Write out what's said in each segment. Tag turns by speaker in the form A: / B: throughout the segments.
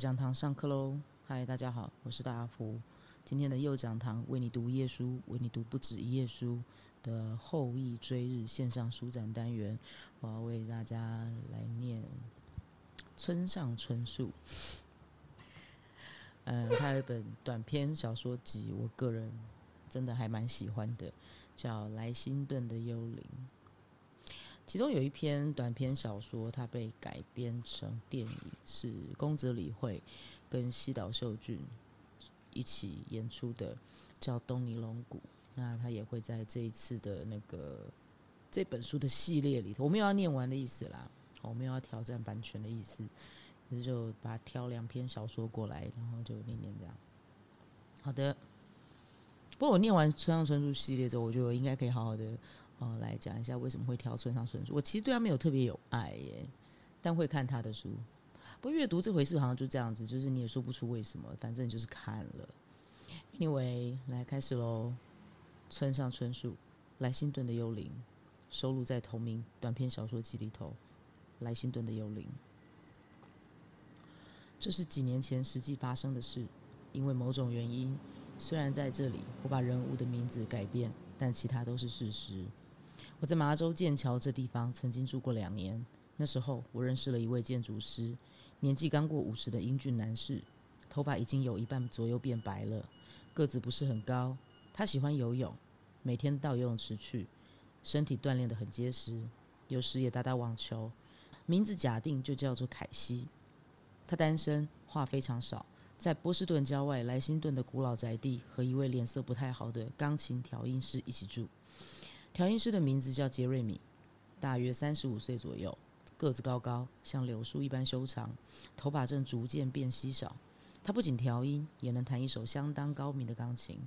A: 讲堂上课喽！嗨，大家好，我是大阿福。今天的右讲堂为你读一页书，为你读不止一页书的后羿追日线上书展单元，我要为大家来念村上春树。嗯，他有一本短篇小说集，我个人真的还蛮喜欢的，叫《莱辛顿的幽灵》。其中有一篇短篇小说，它被改编成电影，是宫泽理惠跟西岛秀俊一起演出的，叫《东尼龙骨》。那他也会在这一次的那个这本书的系列里头，我没有要念完的意思啦，我没有要挑战版权的意思，只是就把挑两篇小说过来，然后就念念这样。好的，不过我念完村上春树系列之后，我觉得我应该可以好好的。哦，来讲一下为什么会挑村上春树。我其实对他没有特别有爱耶，但会看他的书。不过阅读这回事好像就这样子，就是你也说不出为什么，反正就是看了。Anyway，来开始喽。村上春树《莱辛顿的幽灵》收录在同名短篇小说集里头，《莱辛顿的幽灵》。这是几年前实际发生的事，因为某种原因，虽然在这里我把人物的名字改变，但其他都是事实。我在麻州剑桥这地方曾经住过两年。那时候，我认识了一位建筑师，年纪刚过五十的英俊男士，头发已经有一半左右变白了，个子不是很高。他喜欢游泳，每天到游泳池去，身体锻炼得很结实，有时也打打网球。名字假定就叫做凯西。他单身，话非常少，在波士顿郊外莱辛顿的古老宅地，和一位脸色不太好的钢琴调音师一起住。调音师的名字叫杰瑞米，大约三十五岁左右，个子高高，像柳树一般修长，头发正逐渐变稀少。他不仅调音，也能弹一首相当高明的钢琴。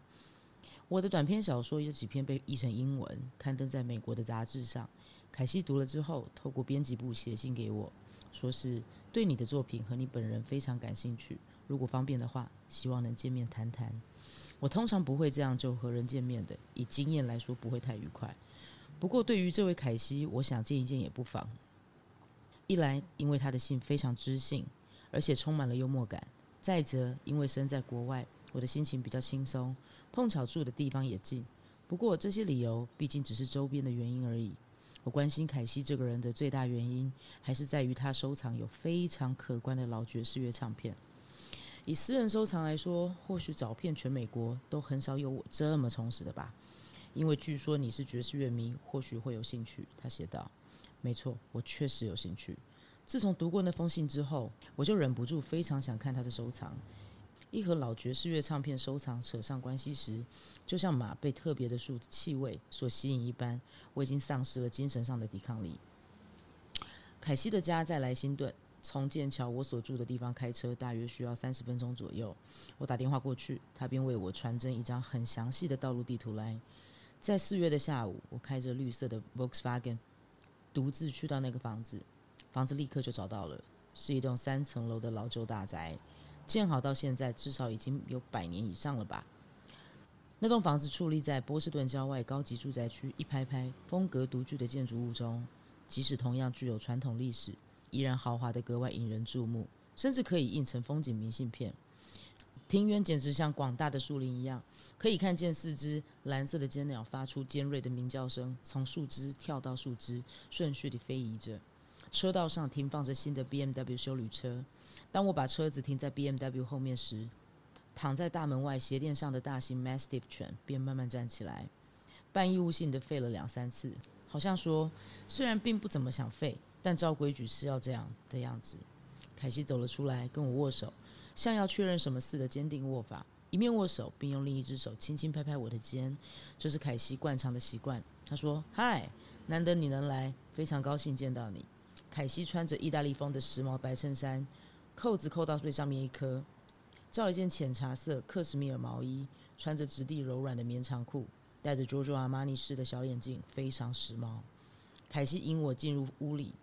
A: 我的短篇小说有几篇被译成英文，刊登在美国的杂志上。凯西读了之后，透过编辑部写信给我，说是对你的作品和你本人非常感兴趣，如果方便的话，希望能见面谈谈。我通常不会这样就和人见面的，以经验来说不会太愉快。不过对于这位凯西，我想见一见也不妨。一来因为他的信非常知性，而且充满了幽默感；再则因为身在国外，我的心情比较轻松，碰巧住的地方也近。不过这些理由毕竟只是周边的原因而已。我关心凯西这个人的最大原因，还是在于他收藏有非常可观的老爵士乐唱片。以私人收藏来说，或许找遍全美国都很少有我这么充实的吧。因为据说你是爵士乐迷，或许会有兴趣。他写道：“没错，我确实有兴趣。自从读过那封信之后，我就忍不住非常想看他的收藏。一和老爵士乐唱片收藏扯上关系时，就像马被特别的树气味所吸引一般，我已经丧失了精神上的抵抗力。”凯西的家在莱辛顿。从剑桥我所住的地方开车大约需要三十分钟左右。我打电话过去，他便为我传真一张很详细的道路地图来。在四月的下午，我开着绿色的 Volkswagen，独自去到那个房子。房子立刻就找到了，是一栋三层楼的老旧大宅，建好到现在至少已经有百年以上了吧。那栋房子矗立在波士顿郊外高级住宅区一排排风格独具的建筑物中，即使同样具有传统历史。依然豪华的格外引人注目，甚至可以印成风景明信片。庭园简直像广大的树林一样，可以看见四只蓝色的尖鸟发出尖锐的鸣叫声，从树枝跳到树枝，顺序地飞移着。车道上停放着新的 BMW 修旅车。当我把车子停在 BMW 后面时，躺在大门外鞋垫上的大型 Mastiff 犬便慢慢站起来，半义务性的吠了两三次，好像说虽然并不怎么想吠。但照规矩是要这样的样子。凯西走了出来，跟我握手，像要确认什么似的坚定握法，一面握手，并用另一只手轻轻拍拍我的肩，这是凯西惯常的习惯。他说：“嗨，难得你能来，非常高兴见到你。”凯西穿着意大利风的时髦白衬衫，扣子扣到最上面一颗，罩一件浅茶色克什米尔毛衣，穿着质地柔软的棉长裤，戴着 Giorgio Armani 式的小眼镜，非常时髦。凯西引我进入屋里。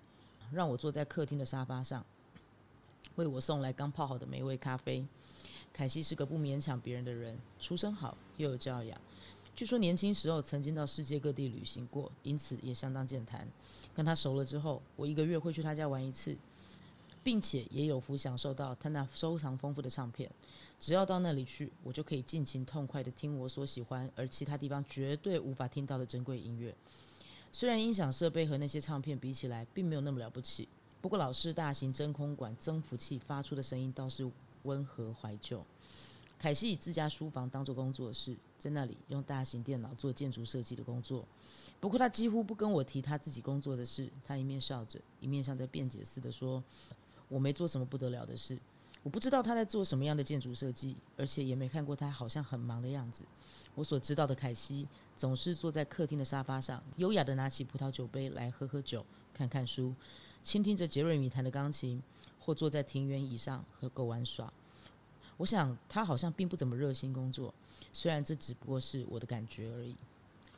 A: 让我坐在客厅的沙发上，为我送来刚泡好的美味咖啡。凯西是个不勉强别人的人，出身好又有教养。据说年轻时候曾经到世界各地旅行过，因此也相当健谈。跟他熟了之后，我一个月会去他家玩一次。并且也有福享受到他那收藏丰富的唱片。只要到那里去，我就可以尽情痛快的听我所喜欢而其他地方绝对无法听到的珍贵音乐。虽然音响设备和那些唱片比起来并没有那么了不起，不过老式大型真空管增幅器发出的声音倒是温和怀旧。凯西以自家书房当做工作室，在那里用大型电脑做建筑设计的工作。不过他几乎不跟我提他自己工作的事，他一面笑着，一面像在辩解似的说：“我没做什么不得了的事。”我不知道他在做什么样的建筑设计，而且也没看过他好像很忙的样子。我所知道的凯西，总是坐在客厅的沙发上，优雅的拿起葡萄酒杯来喝喝酒、看看书，倾听着杰瑞米弹的钢琴，或坐在庭园椅上和狗玩耍。我想他好像并不怎么热心工作，虽然这只不过是我的感觉而已。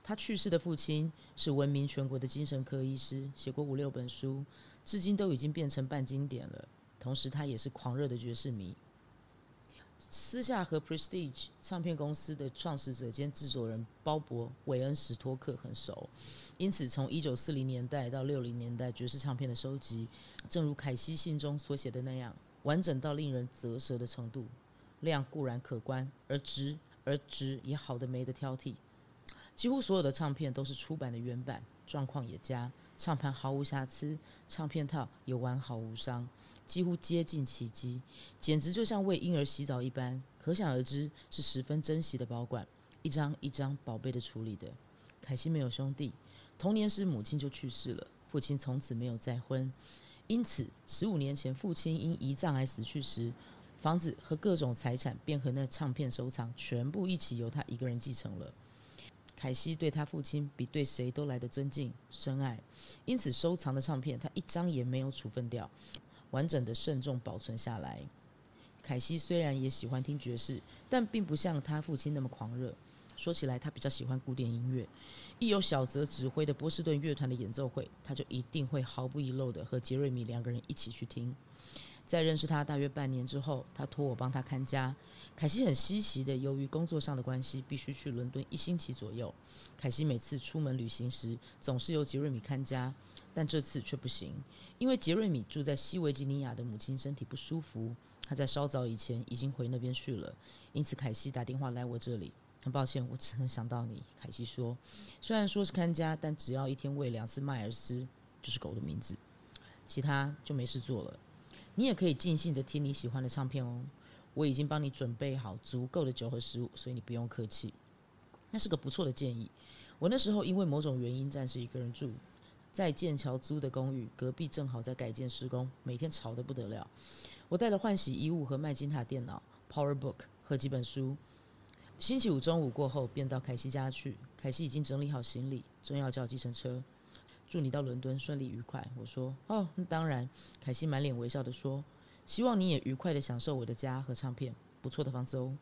A: 他去世的父亲是闻名全国的精神科医师，写过五六本书，至今都已经变成半经典了。同时，他也是狂热的爵士迷。私下和 Prestige 唱片公司的创始者兼制作人鲍勃·韦恩·史托克很熟，因此从一九四零年代到六零年代爵士唱片的收集，正如凯西信中所写的那样，完整到令人啧舌的程度。量固然可观，而值而值也好的没得挑剔。几乎所有的唱片都是出版的原版，状况也佳，唱盘毫无瑕疵，唱片套也完好无伤。几乎接近奇迹，简直就像为婴儿洗澡一般，可想而知是十分珍惜的保管，一张一张宝贝的处理的。凯西没有兄弟，童年时母亲就去世了，父亲从此没有再婚，因此十五年前父亲因胰脏癌死去时，房子和各种财产便和那唱片收藏全部一起由他一个人继承了。凯西对他父亲比对谁都来的尊敬深爱，因此收藏的唱片他一张也没有处分掉。完整的慎重保存下来。凯西虽然也喜欢听爵士，但并不像他父亲那么狂热。说起来，他比较喜欢古典音乐。一有小泽指挥的波士顿乐团的演奏会，他就一定会毫不遗漏的和杰瑞米两个人一起去听。在认识他大约半年之后，他托我帮他看家。凯西很稀奇的，由于工作上的关系，必须去伦敦一星期左右。凯西每次出门旅行时，总是由杰瑞米看家。但这次却不行，因为杰瑞米住在西维吉尼亚的母亲身体不舒服，他在稍早以前已经回那边去了。因此，凯西打电话来我这里。很抱歉，我只能想到你。凯西说：“虽然说是看家，但只要一天喂两次迈尔斯，就是狗的名字，其他就没事做了。你也可以尽兴的听你喜欢的唱片哦。我已经帮你准备好足够的酒和食物，所以你不用客气。那是个不错的建议。我那时候因为某种原因暂时一个人住。”在剑桥租的公寓，隔壁正好在改建施工，每天吵得不得了。我带了换洗衣物和麦金塔电脑、PowerBook 和几本书。星期五中午过后，便到凯西家去。凯西已经整理好行李，正要叫计程车。祝你到伦敦顺利愉快。我说：“哦，那当然。”凯西满脸微笑的说：“希望你也愉快的享受我的家和唱片，不错的房子哦。”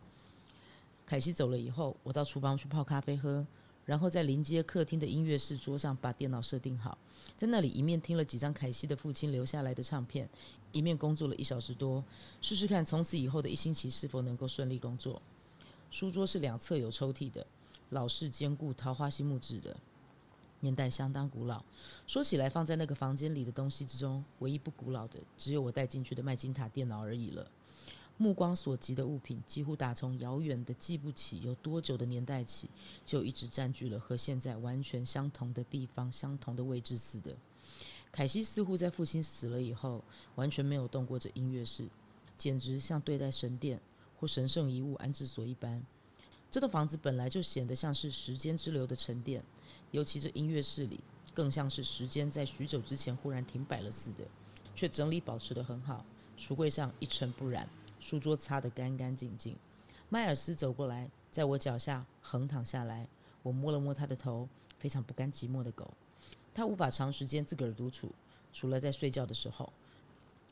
A: 凯西走了以后，我到厨房去泡咖啡喝。然后在临街客厅的音乐室桌上把电脑设定好，在那里一面听了几张凯西的父亲留下来的唱片，一面工作了一小时多，试试看从此以后的一星期是否能够顺利工作。书桌是两侧有抽屉的，老式坚固桃花心木质的，年代相当古老。说起来，放在那个房间里的东西之中，唯一不古老的，只有我带进去的麦金塔电脑而已了。目光所及的物品，几乎打从遥远的记不起有多久的年代起，就一直占据了和现在完全相同的地方、相同的位置似的。凯西似乎在父亲死了以后，完全没有动过这音乐室，简直像对待神殿或神圣遗物安置所一般。这栋房子本来就显得像是时间之流的沉淀，尤其这音乐室里，更像是时间在许久之前忽然停摆了似的，却整理保持得很好。橱柜上一尘不染。书桌擦得干干净净，迈尔斯走过来，在我脚下横躺下来。我摸了摸他的头，非常不甘寂寞的狗。他无法长时间自个儿独处，除了在睡觉的时候，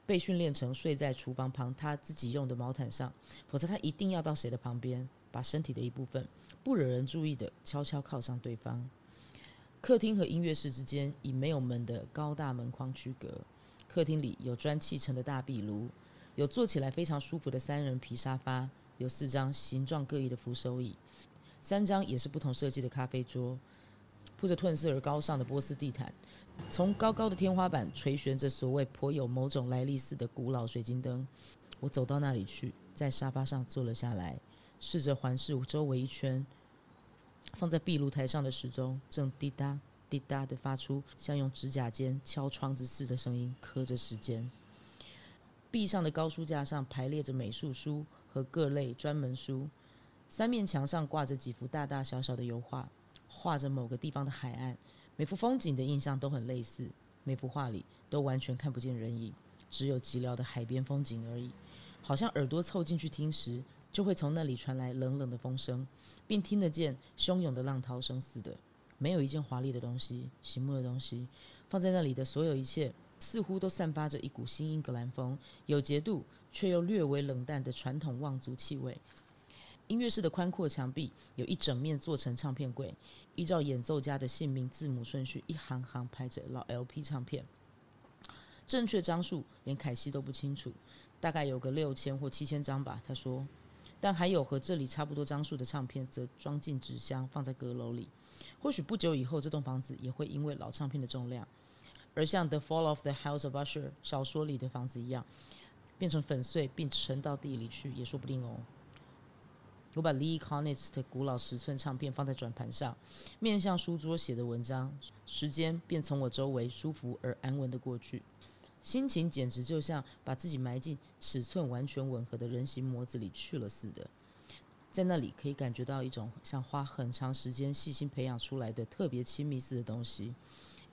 A: 被训练成睡在厨房旁他自己用的毛毯上，否则他一定要到谁的旁边，把身体的一部分不惹人注意的悄悄靠上对方。客厅和音乐室之间以没有门的高大门框区隔。客厅里有砖砌成的大壁炉。有坐起来非常舒服的三人皮沙发，有四张形状各异的扶手椅，三张也是不同设计的咖啡桌。铺着褪色而高尚的波斯地毯，从高高的天花板垂悬着所谓颇有某种来历似的古老水晶灯。我走到那里去，在沙发上坐了下来，试着环视周围一圈。放在壁炉台上的时钟正滴答滴答的发出像用指甲尖敲窗子似的声音，刻着时间。壁上的高书架上排列着美术书和各类专门书，三面墙上挂着几幅大大小小的油画，画着某个地方的海岸。每幅风景的印象都很类似，每幅画里都完全看不见人影，只有寂寥的海边风景而已。好像耳朵凑进去听时，就会从那里传来冷冷的风声，并听得见汹涌的浪涛声似的。没有一件华丽的东西，醒目的东西，放在那里的所有一切，似乎都散发着一股新英格兰风，有节度却又略微冷淡的传统望族气味。音乐室的宽阔墙壁有一整面做成唱片柜，依照演奏家的姓名字母顺序，一行行排着老 LP 唱片。正确张数连凯西都不清楚，大概有个六千或七千张吧。他说，但还有和这里差不多张数的唱片，则装进纸箱放在阁楼里。或许不久以后，这栋房子也会因为老唱片的重量，而像《The Fall of the House of Usher》小说里的房子一样，变成粉碎并沉到地里去，也说不定哦。我把 Lee Konitz 的古老十寸唱片放在转盘上，面向书桌写的文章，时间便从我周围舒服而安稳的过去，心情简直就像把自己埋进尺寸完全吻合的人形模子里去了似的。在那里可以感觉到一种像花很长时间细心培养出来的特别亲密似的东西。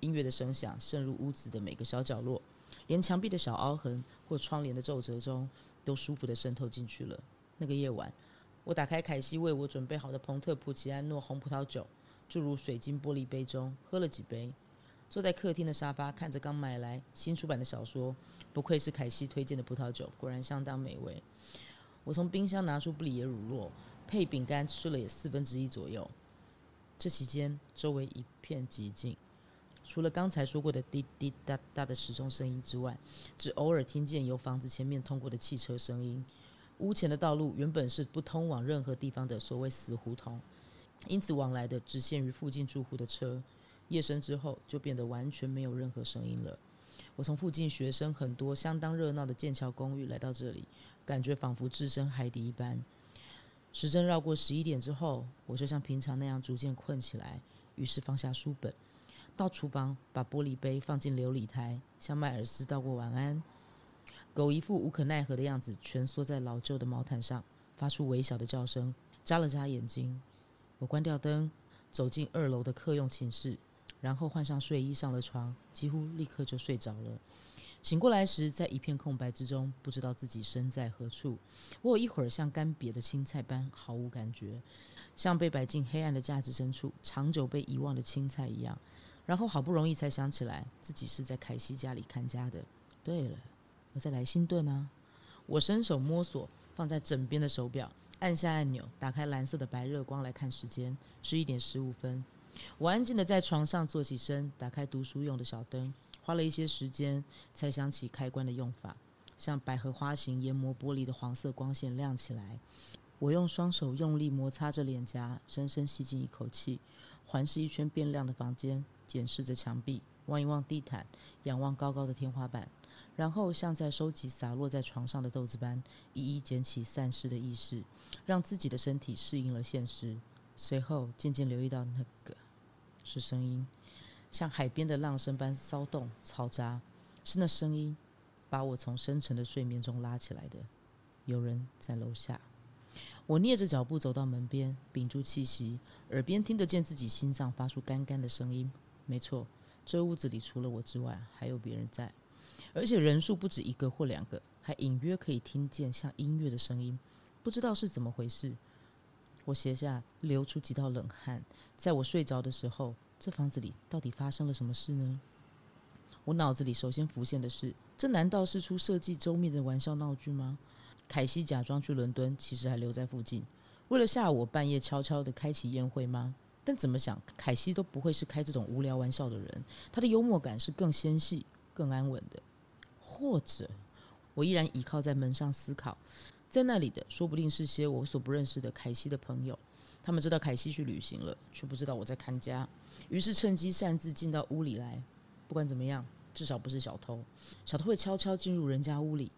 A: 音乐的声响渗入屋子的每个小角落，连墙壁的小凹痕或窗帘的皱褶中，都舒服的渗透进去了。那个夜晚。我打开凯西为我准备好的蓬特普奇安诺红葡萄酒，注入水晶玻璃杯中，喝了几杯，坐在客厅的沙发，看着刚买来新出版的小说。不愧是凯西推荐的葡萄酒，果然相当美味。我从冰箱拿出布里耶乳酪，配饼干吃了也四分之一左右。这期间，周围一片寂静，除了刚才说过的滴滴答答的时钟声音之外，只偶尔听见由房子前面通过的汽车声音。屋前的道路原本是不通往任何地方的所谓死胡同，因此往来的只限于附近住户的车。夜深之后，就变得完全没有任何声音了。我从附近学生很多、相当热闹的剑桥公寓来到这里，感觉仿佛置身海底一般。时针绕过十一点之后，我就像平常那样逐渐困起来，于是放下书本，到厨房把玻璃杯放进琉璃台，向迈尔斯道过晚安。狗一副无可奈何的样子，蜷缩在老旧的毛毯上，发出微小的叫声，眨了眨眼睛。我关掉灯，走进二楼的客用寝室，然后换上睡衣上了床，几乎立刻就睡着了。醒过来时，在一片空白之中，不知道自己身在何处。我有一会儿像干瘪的青菜般毫无感觉，像被摆进黑暗的架子深处、长久被遗忘的青菜一样。然后好不容易才想起来，自己是在凯西家里看家的。对了。我在莱辛顿啊！我伸手摸索放在枕边的手表，按下按钮，打开蓝色的白热光来看时间，十一点十五分。我安静的在床上坐起身，打开读书用的小灯，花了一些时间才想起开关的用法。像百合花形研磨玻璃的黄色光线亮起来。我用双手用力摩擦着脸颊，深深吸进一口气，环视一圈变亮的房间，检视着墙壁，望一望地毯，仰望高高的天花板。然后像在收集洒落在床上的豆子般，一一捡起散失的意识，让自己的身体适应了现实。随后渐渐留意到那个是声音，像海边的浪声般骚动嘈杂，是那声音把我从深沉的睡眠中拉起来的。有人在楼下。我蹑着脚步走到门边，屏住气息，耳边听得见自己心脏发出干干的声音。没错，这屋子里除了我之外，还有别人在。而且人数不止一个或两个，还隐约可以听见像音乐的声音，不知道是怎么回事。我斜下流出几道冷汗。在我睡着的时候，这房子里到底发生了什么事呢？我脑子里首先浮现的是：这难道是出设计周密的玩笑闹剧吗？凯西假装去伦敦，其实还留在附近，为了吓我半夜悄悄的开启宴会吗？但怎么想，凯西都不会是开这种无聊玩笑的人。他的幽默感是更纤细、更安稳的。或者，我依然倚靠在门上思考，在那里的说不定是些我所不认识的凯西的朋友，他们知道凯西去旅行了，却不知道我在看家。于是趁机擅自进到屋里来。不管怎么样，至少不是小偷。小偷会悄悄进入人家屋里，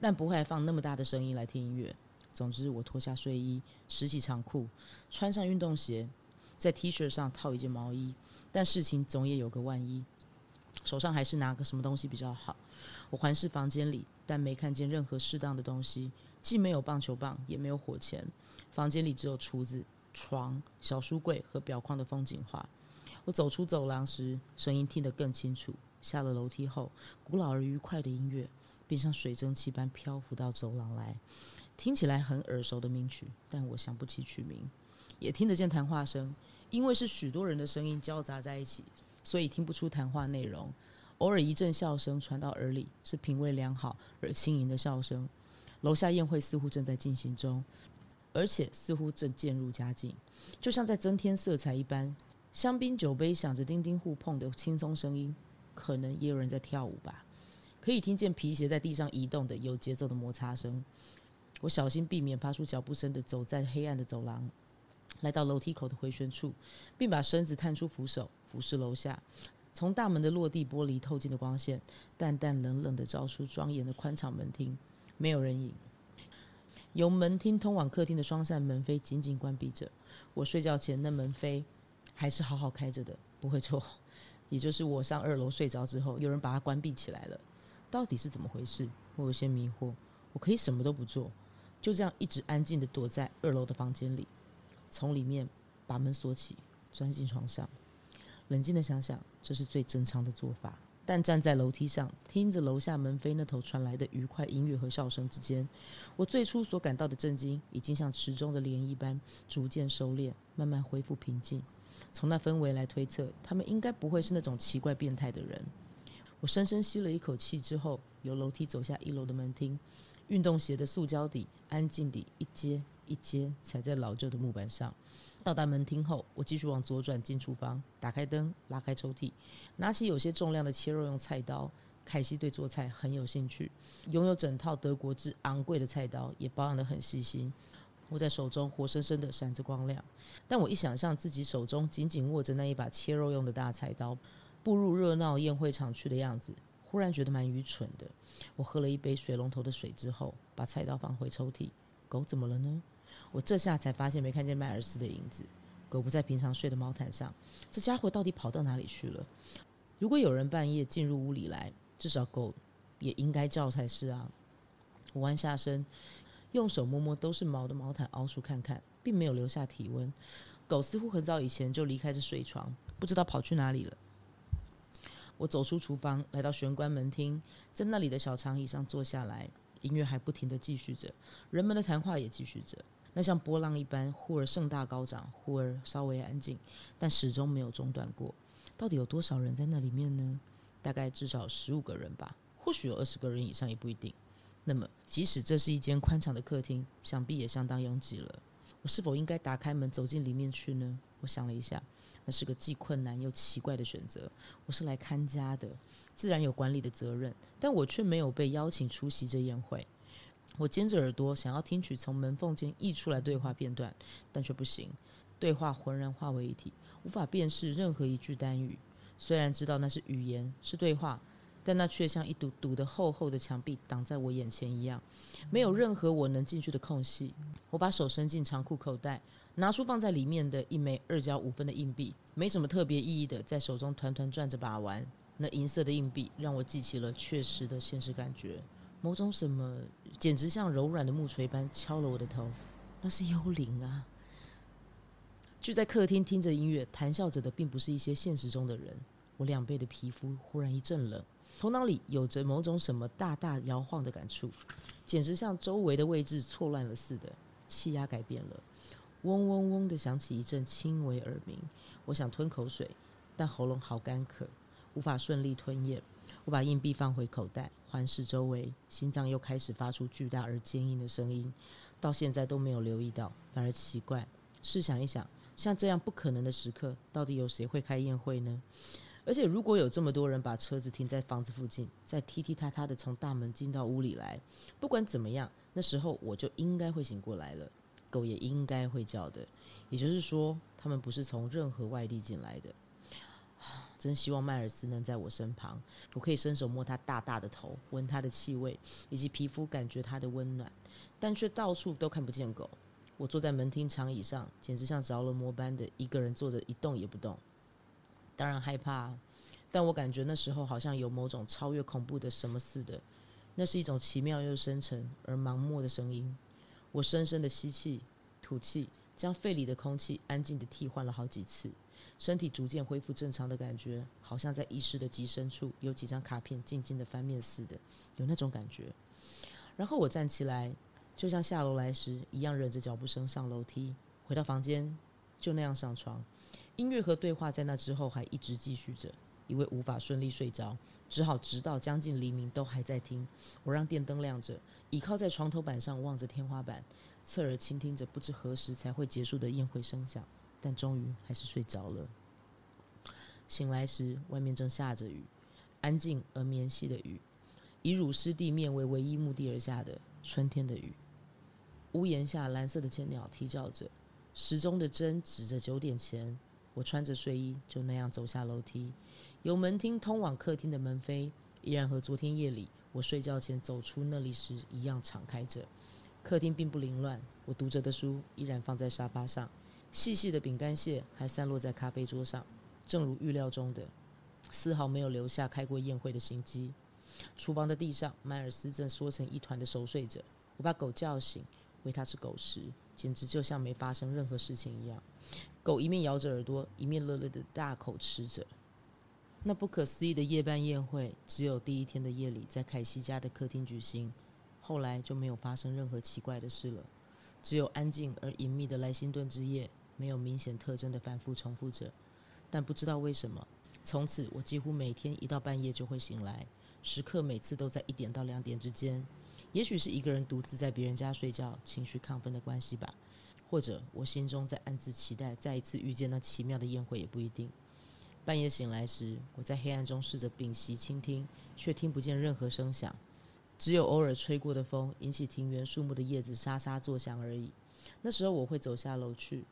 A: 但不会放那么大的声音来听音乐。总之，我脱下睡衣，拾起长裤，穿上运动鞋，在 T 恤上套一件毛衣。但事情总也有个万一，手上还是拿个什么东西比较好。我环视房间里，但没看见任何适当的东西，既没有棒球棒，也没有火钳。房间里只有厨子、床、小书柜和表框的风景画。我走出走廊时，声音听得更清楚。下了楼梯后，古老而愉快的音乐便像水蒸气般漂浮到走廊来，听起来很耳熟的名曲，但我想不起曲名。也听得见谈话声，因为是许多人的声音交杂在一起，所以听不出谈话内容。偶尔一阵笑声传到耳里，是品味良好而轻盈的笑声。楼下宴会似乎正在进行中，而且似乎正渐入佳境，就像在增添色彩一般。香槟酒杯响着叮叮互碰的轻松声音，可能也有人在跳舞吧。可以听见皮鞋在地上移动的有节奏的摩擦声。我小心避免发出脚步声的走在黑暗的走廊，来到楼梯口的回旋处，并把身子探出扶手，俯视楼下。从大门的落地玻璃透进的光线，淡淡冷冷的照出庄严的宽敞门厅，没有人影。由门厅通往客厅的双扇门扉紧紧关闭着。我睡觉前那门扉。还是好好开着的，不会错。也就是我上二楼睡着之后，有人把它关闭起来了。到底是怎么回事？我有些迷惑。我可以什么都不做，就这样一直安静的躲在二楼的房间里，从里面把门锁起，钻进床上，冷静的想想，这是最正常的做法。但站在楼梯上，听着楼下门扉那头传来的愉快音乐和笑声之间，我最初所感到的震惊，已经像池中的涟漪般逐渐收敛，慢慢恢复平静。从那氛围来推测，他们应该不会是那种奇怪变态的人。我深深吸了一口气之后，由楼梯走下一楼的门厅，运动鞋的塑胶底安静地一阶一阶踩在老旧的木板上。到达门厅后，我继续往左转进厨房，打开灯，拉开抽屉，拿起有些重量的切肉用菜刀。凯西对做菜很有兴趣，拥有整套德国制昂贵的菜刀，也保养得很细心。握在手中，活生生的闪着光亮。但我一想象自己手中紧紧握着那一把切肉用的大菜刀，步入热闹宴会场去的样子，忽然觉得蛮愚蠢的。我喝了一杯水龙头的水之后，把菜刀放回抽屉。狗怎么了呢？我这下才发现没看见迈尔斯的影子。狗不在平常睡的毛毯上，这家伙到底跑到哪里去了？如果有人半夜进入屋里来，至少狗也应该叫才是啊。我弯下身。用手摸摸都是毛的毛毯，凹出看看，并没有留下体温。狗似乎很早以前就离开这睡床，不知道跑去哪里了。我走出厨房，来到玄关门厅，在那里的小长椅上坐下来。音乐还不停的继续着，人们的谈话也继续着。那像波浪一般，忽而盛大高涨，忽而稍微安静，但始终没有中断过。到底有多少人在那里面呢？大概至少十五个人吧，或许有二十个人以上，也不一定。那么，即使这是一间宽敞的客厅，想必也相当拥挤了。我是否应该打开门走进里面去呢？我想了一下，那是个既困难又奇怪的选择。我是来看家的，自然有管理的责任，但我却没有被邀请出席这宴会。我尖着耳朵想要听取从门缝间溢出来对话片段，但却不行。对话浑然化为一体，无法辨识任何一句单语。虽然知道那是语言，是对话。但那却像一堵堵的厚厚的墙壁挡在我眼前一样，没有任何我能进去的空隙。我把手伸进长裤口袋，拿出放在里面的一枚二角五分的硬币，没什么特别意义的，在手中团团转着把玩。那银色的硬币让我记起了确实的现实感觉，某种什么，简直像柔软的木锤般敲了我的头。那是幽灵啊！聚在客厅听着音乐、谈笑着的，并不是一些现实中的人。我两倍的皮肤忽然一阵冷。头脑里有着某种什么大大摇晃的感触，简直像周围的位置错乱了似的。气压改变了，嗡嗡嗡的响起一阵轻微耳鸣。我想吞口水，但喉咙好干渴，无法顺利吞咽。我把硬币放回口袋，环视周围，心脏又开始发出巨大而坚硬的声音。到现在都没有留意到，反而奇怪。试想一想，像这样不可能的时刻，到底有谁会开宴会呢？而且，如果有这么多人把车子停在房子附近，再踢踢踏踏的从大门进到屋里来，不管怎么样，那时候我就应该会醒过来了，狗也应该会叫的。也就是说，他们不是从任何外地进来的。真希望迈尔斯能在我身旁，我可以伸手摸他大大的头，闻他的气味，以及皮肤感觉他的温暖，但却到处都看不见狗。我坐在门厅长椅上，简直像着了魔般的一个人坐着一动也不动。当然害怕，但我感觉那时候好像有某种超越恐怖的什么似的。那是一种奇妙又深沉而盲目的声音。我深深的吸气、吐气，将肺里的空气安静的替换了好几次。身体逐渐恢复正常的感觉，好像在意识的极深处有几张卡片静静的翻面似的，有那种感觉。然后我站起来。就像下楼来时一样，忍着脚步声上楼梯，回到房间，就那样上床。音乐和对话在那之后还一直继续着，因为无法顺利睡着，只好直到将近黎明都还在听。我让电灯亮着，倚靠在床头板上望着天花板，侧耳倾听着不知何时才会结束的宴会声响，但终于还是睡着了。醒来时，外面正下着雨，安静而绵细的雨，以乳湿地面为唯一目的而下的春天的雨。屋檐下，蓝色的千鸟啼叫着，时钟的针指着九点前。我穿着睡衣，就那样走下楼梯，由门厅通往客厅的门扉，依然和昨天夜里我睡觉前走出那里时一样敞开着。客厅并不凌乱，我读着的书依然放在沙发上，细细的饼干屑还散落在咖啡桌上，正如预料中的，丝毫没有留下开过宴会的心机。厨房的地上，迈尔斯正缩成一团的熟睡着。我把狗叫醒。喂它吃狗食，简直就像没发生任何事情一样。狗一面摇着耳朵，一面乐乐的大口吃着。那不可思议的夜半宴会，只有第一天的夜里在凯西家的客厅举行，后来就没有发生任何奇怪的事了。只有安静而隐秘的莱辛顿之夜，没有明显特征的反复重复着。但不知道为什么，从此我几乎每天一到半夜就会醒来，时刻每次都在一点到两点之间。也许是一个人独自在别人家睡觉，情绪亢奋的关系吧，或者我心中在暗自期待再一次遇见那奇妙的宴会，也不一定。半夜醒来时，我在黑暗中试着屏息倾听，却听不见任何声响，只有偶尔吹过的风引起庭园树木的叶子沙沙作响而已。那时候我会走下楼去，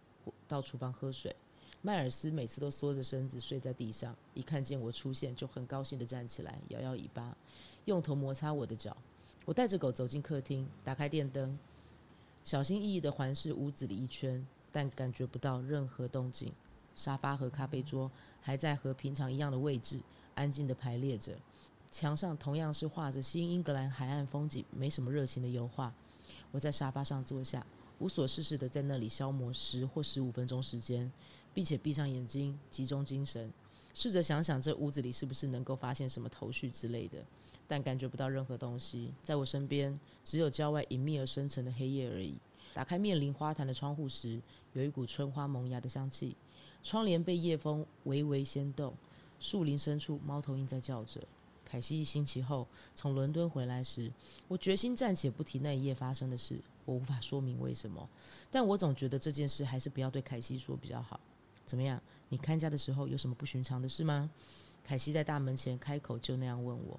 A: 到厨房喝水。迈尔斯每次都缩着身子睡在地上，一看见我出现就很高兴地站起来，摇摇尾巴，用头摩擦我的脚。我带着狗走进客厅，打开电灯，小心翼翼地环视屋子里一圈，但感觉不到任何动静。沙发和咖啡桌还在和平常一样的位置，安静地排列着。墙上同样是画着新英格兰海岸风景，没什么热情的油画。我在沙发上坐下，无所事事的在那里消磨十或十五分钟时间，并且闭上眼睛，集中精神，试着想想这屋子里是不是能够发现什么头绪之类的。但感觉不到任何东西，在我身边只有郊外隐秘而深沉的黑夜而已。打开面临花坛的窗户时，有一股春花萌芽的香气。窗帘被夜风微微掀动，树林深处猫头鹰在叫着。凯西一星期后从伦敦回来时，我决心暂且不提那一夜发生的事。我无法说明为什么，但我总觉得这件事还是不要对凯西说比较好。怎么样？你看家的时候有什么不寻常的事吗？凯西在大门前开口，就那样问我。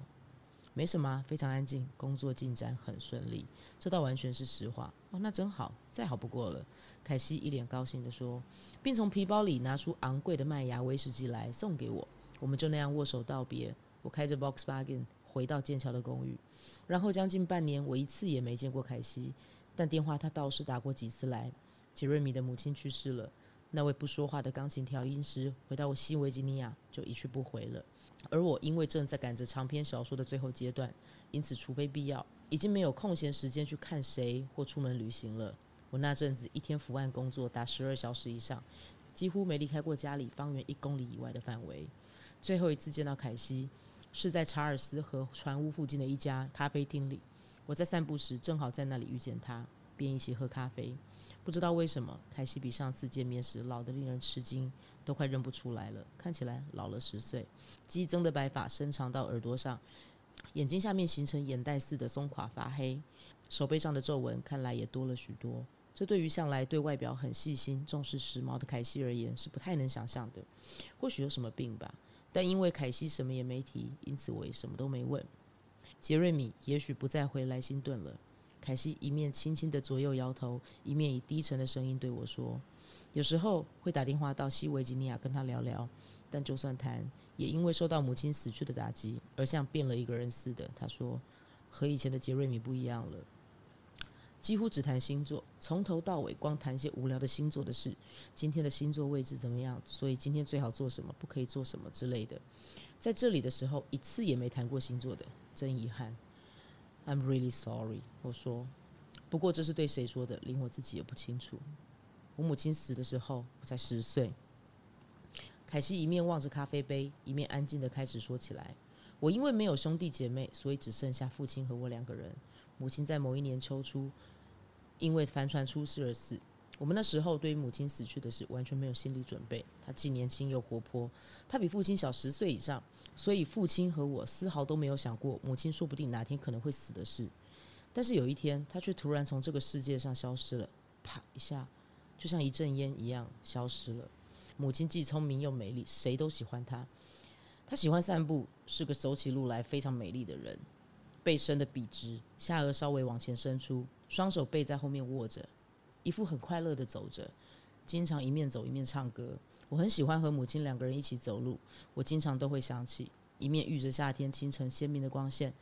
A: 没什么，非常安静，工作进展很顺利，这倒完全是实话。哦，那真好，再好不过了。凯西一脸高兴地说，并从皮包里拿出昂贵的麦芽威士忌来送给我。我们就那样握手道别。我开着 Volkswagen 回到剑桥的公寓，然后将近半年，我一次也没见过凯西，但电话他倒是打过几次来。杰瑞米的母亲去世了，那位不说话的钢琴调音师回到西维吉尼亚就一去不回了。而我因为正在赶着长篇小说的最后阶段，因此除非必要，已经没有空闲时间去看谁或出门旅行了。我那阵子一天伏案工作达十二小时以上，几乎没离开过家里方圆一公里以外的范围。最后一次见到凯西，是在查尔斯河船屋附近的一家咖啡厅里。我在散步时正好在那里遇见他，便一起喝咖啡。不知道为什么，凯西比上次见面时老得令人吃惊，都快认不出来了，看起来老了十岁。激增的白发伸长到耳朵上，眼睛下面形成眼袋似的松垮发黑，手背上的皱纹看来也多了许多。这对于向来对外表很细心、重视时髦的凯西而言是不太能想象的。或许有什么病吧，但因为凯西什么也没提，因此我也什么都没问。杰瑞米也许不再回莱辛顿了。凯西一面轻轻的左右摇头，一面以低沉的声音对我说：“有时候会打电话到西维吉尼亚跟他聊聊，但就算谈，也因为受到母亲死去的打击而像变了一个人似的。他说，和以前的杰瑞米不一样了。几乎只谈星座，从头到尾光谈些无聊的星座的事。今天的星座位置怎么样？所以今天最好做什么，不可以做什么之类的。在这里的时候，一次也没谈过星座的，真遗憾。I'm really sorry。我说，不过这是对谁说的，连我自己也不清楚。我母亲死的时候，我才十岁。凯西一面望着咖啡杯，一面安静的开始说起来：我因为没有兄弟姐妹，所以只剩下父亲和我两个人。母亲在某一年秋初。因为帆船出事而死。我们那时候对于母亲死去的事完全没有心理准备。她既年轻又活泼，她比父亲小十岁以上，所以父亲和我丝毫都没有想过母亲说不定哪天可能会死的事。但是有一天，她却突然从这个世界上消失了，啪一下，就像一阵烟一样消失了。母亲既聪明又美丽，谁都喜欢她。她喜欢散步，是个走起路来非常美丽的人。背伸的笔直，下颚稍微往前伸出，双手背在后面握着，一副很快乐的走着，经常一面走一面唱歌。我很喜欢和母亲两个人一起走路，我经常都会想起一面遇着夏天清晨鲜明的光线，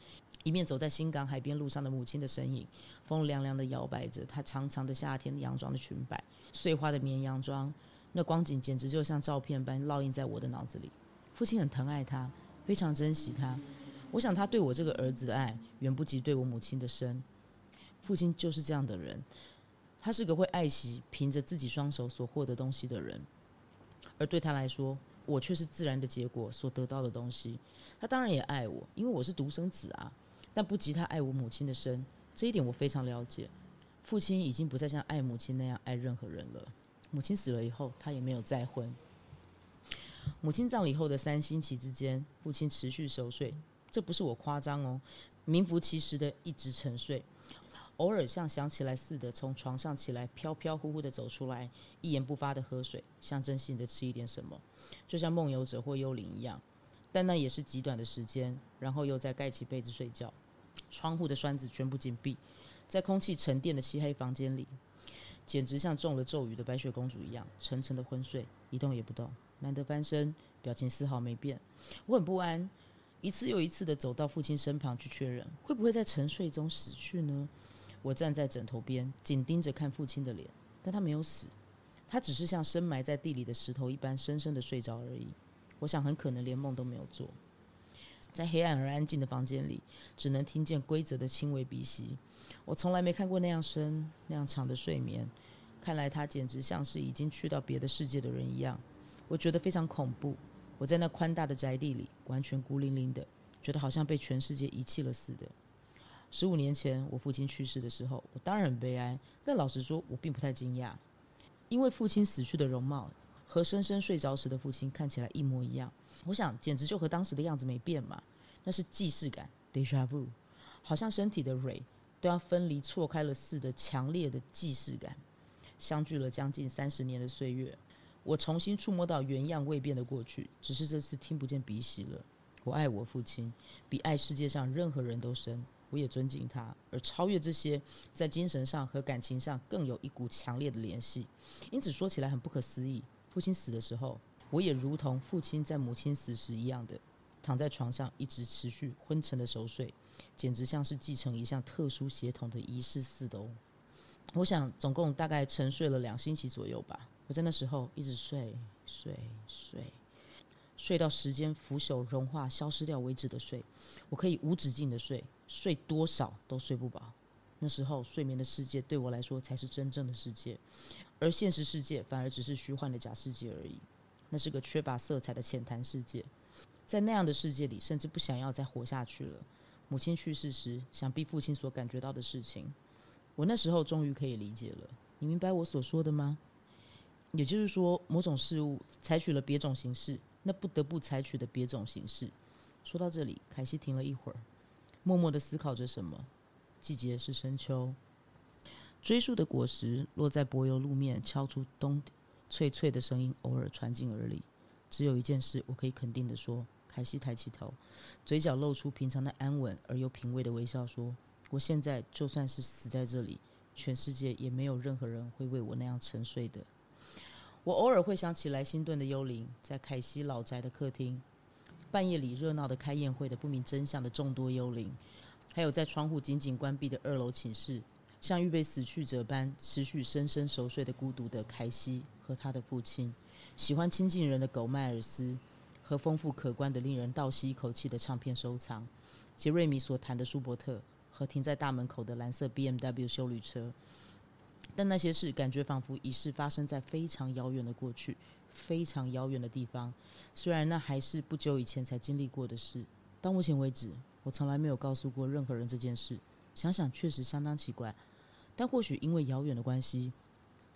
A: 一面走在新港海边路上的母亲的身影。风凉凉的摇摆着她长长的夏天洋装的裙摆，碎花的绵羊装，那光景简直就像照片般烙印在我的脑子里。父亲很疼爱她，非常珍惜她。我想他对我这个儿子的爱远不及对我母亲的深。父亲就是这样的人，他是个会爱惜凭着自己双手所获得东西的人，而对他来说，我却是自然的结果所得到的东西。他当然也爱我，因为我是独生子啊，但不及他爱我母亲的深。这一点我非常了解。父亲已经不再像爱母亲那样爱任何人了。母亲死了以后，他也没有再婚。母亲葬礼后的三星期之间，父亲持续熟睡。这不是我夸张哦，名副其实的一直沉睡，偶尔像想起来似的从床上起来，飘飘忽忽的走出来，一言不发的喝水，象征性的吃一点什么，就像梦游者或幽灵一样。但那也是极短的时间，然后又再盖起被子睡觉。窗户的栓子全部紧闭，在空气沉淀的漆黑房间里，简直像中了咒语的白雪公主一样，沉沉的昏睡，一动也不动，难得翻身，表情丝毫没变。我很不安。一次又一次的走到父亲身旁去确认，会不会在沉睡中死去呢？我站在枕头边，紧盯着看父亲的脸，但他没有死，他只是像深埋在地里的石头一般深深的睡着而已。我想很可能连梦都没有做。在黑暗而安静的房间里，只能听见规则的轻微鼻息。我从来没看过那样深、那样长的睡眠。看来他简直像是已经去到别的世界的人一样。我觉得非常恐怖。我在那宽大的宅地里，完全孤零零的，觉得好像被全世界遗弃了似的。十五年前，我父亲去世的时候，我当然很悲哀。但老实说，我并不太惊讶，因为父亲死去的容貌和深深睡着时的父亲看起来一模一样。我想，简直就和当时的样子没变嘛。那是既视感 （déjà vu），好像身体的蕊都要分离、错开了似的强烈的既视感，相距了将近三十年的岁月。我重新触摸到原样未变的过去，只是这次听不见鼻息了。我爱我父亲，比爱世界上任何人都深。我也尊敬他，而超越这些，在精神上和感情上更有一股强烈的联系。因此说起来很不可思议。父亲死的时候，我也如同父亲在母亲死时一样的，躺在床上一直持续昏沉的熟睡，简直像是继承一项特殊血统的仪式似的哦。我想总共大概沉睡了两星期左右吧。我在那时候一直睡睡睡，睡到时间腐朽融化消失掉为止的睡。我可以无止境的睡，睡多少都睡不饱。那时候睡眠的世界对我来说才是真正的世界，而现实世界反而只是虚幻的假世界而已。那是个缺乏色彩的浅谈世界。在那样的世界里，甚至不想要再活下去了。母亲去世时，想必父亲所感觉到的事情，我那时候终于可以理解了。你明白我所说的吗？也就是说，某种事物采取了别种形式，那不得不采取的别种形式。说到这里，凯西停了一会儿，默默的思考着什么。季节是深秋，追树的果实落在柏油路面，敲出咚脆脆的声音，偶尔传进耳里。只有一件事，我可以肯定的说：凯西抬起头，嘴角露出平常的安稳而又品味的微笑，说：“我现在就算是死在这里，全世界也没有任何人会为我那样沉睡的。”我偶尔会想起莱辛顿的幽灵，在凯西老宅的客厅，半夜里热闹的开宴会的不明真相的众多幽灵，还有在窗户紧紧关闭的二楼寝室，像预备死去者般持续深深熟睡的孤独的凯西和他的父亲，喜欢亲近人的狗迈尔斯，和丰富可观的令人倒吸一口气的唱片收藏，杰瑞米所弹的舒伯特和停在大门口的蓝色 B M W 修旅车。但那些事感觉仿佛已是发生在非常遥远的过去，非常遥远的地方。虽然那还是不久以前才经历过的事，到目前为止，我从来没有告诉过任何人这件事。想想确实相当奇怪，但或许因为遥远的关系，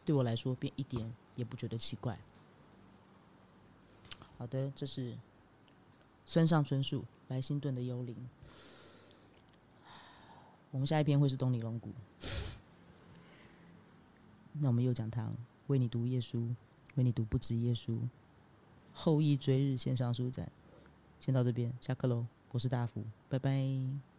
A: 对我来说便一点也不觉得奇怪。好的，这是村上春树《莱辛顿的幽灵》。我们下一篇会是东尼龙骨。那我们又讲堂为你读耶稣，为你读不止耶稣。后羿追日线上书展，先到这边，下课喽。我是大福，拜拜。